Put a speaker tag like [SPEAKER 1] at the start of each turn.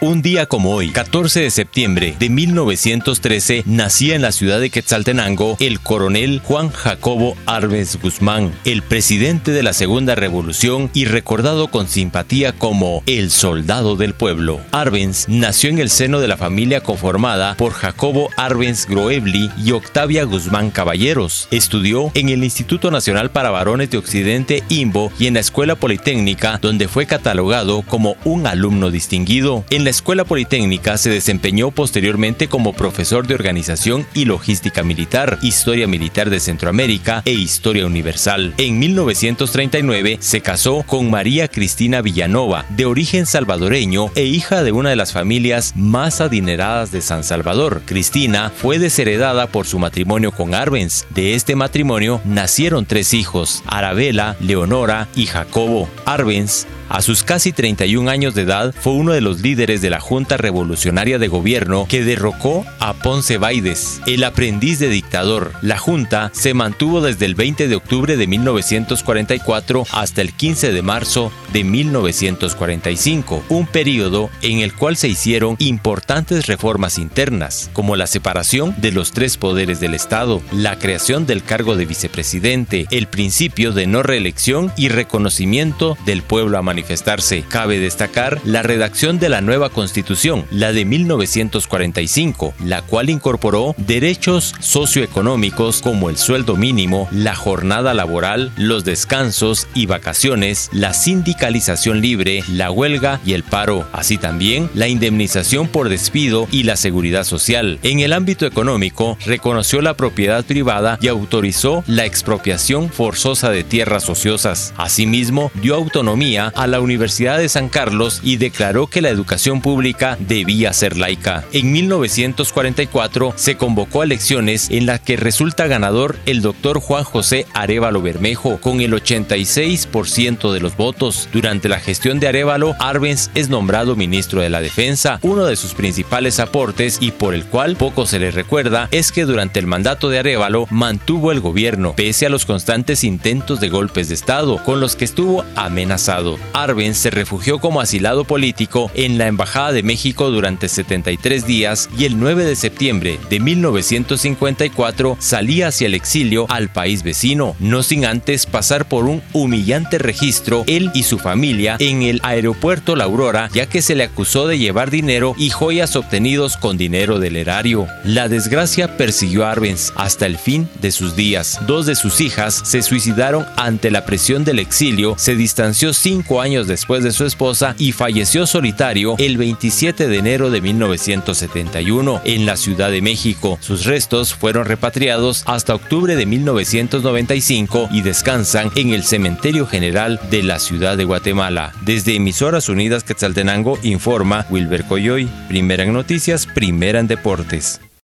[SPEAKER 1] Un día como hoy, 14 de septiembre de 1913, nacía en la ciudad de Quetzaltenango el coronel Juan Jacobo Arbenz Guzmán, el presidente de la Segunda Revolución y recordado con simpatía como el soldado del pueblo. Arbenz nació en el seno de la familia conformada por Jacobo Arbenz Groebli y Octavia Guzmán Caballeros. Estudió en el Instituto Nacional para Varones de Occidente IMBO y en la Escuela Politécnica, donde fue catalogado como un alumno distinguido. En la Escuela Politécnica se desempeñó posteriormente como profesor de Organización y Logística Militar, Historia Militar de Centroamérica e Historia Universal. En 1939 se casó con María Cristina Villanova, de origen salvadoreño e hija de una de las familias más adineradas de San Salvador. Cristina fue desheredada por su matrimonio con Arbenz. De este matrimonio nacieron tres hijos, Arabella, Leonora y Jacobo. Arbenz a sus casi 31 años de edad, fue uno de los líderes de la Junta Revolucionaria de Gobierno que derrocó a Ponce Baides, el aprendiz de dictador. La Junta se mantuvo desde el 20 de octubre de 1944 hasta el 15 de marzo de 1945, un periodo en el cual se hicieron importantes reformas internas, como la separación de los tres poderes del Estado, la creación del cargo de vicepresidente, el principio de no reelección y reconocimiento del pueblo a manifestarse. Cabe destacar la redacción de la nueva constitución, la de 1945, la cual incorporó derechos socioeconómicos como el sueldo mínimo, la jornada laboral, los descansos y vacaciones, la sindicalización libre, la huelga y el paro, así también la indemnización por despido y la seguridad social. En el ámbito económico, reconoció la propiedad privada y autorizó la expropiación forzosa de tierras ociosas. Asimismo, dio autonomía a la Universidad de San Carlos y declaró que la educación pública debía ser laica. En 1944 se convocó a elecciones en las que resulta ganador el doctor Juan José Arevalo Bermejo con el 86% de los votos. Durante la gestión de Arevalo, Arbenz es nombrado ministro de la Defensa. Uno de sus principales aportes y por el cual poco se le recuerda es que durante el mandato de Arevalo mantuvo el gobierno pese a los constantes intentos de golpes de Estado con los que estuvo amenazado. Arbenz se refugió como asilado político en la Embajada de México durante 73 días y el 9 de septiembre de 1954 salía hacia el exilio al país vecino, no sin antes pasar por un humillante registro él y su familia en el aeropuerto La Aurora, ya que se le acusó de llevar dinero y joyas obtenidos con dinero del erario. La desgracia persiguió a Arbenz hasta el fin de sus días. Dos de sus hijas se suicidaron ante la presión del exilio, se distanció cinco años después de su esposa y falleció solitario el 27 de enero de 1971 en la Ciudad de México. Sus restos fueron repatriados hasta octubre de 1995 y descansan en el Cementerio General de la Ciudad de Guatemala. Desde Emisoras Unidas Quetzaltenango informa Wilber Coyoy, primera en noticias, primera en deportes.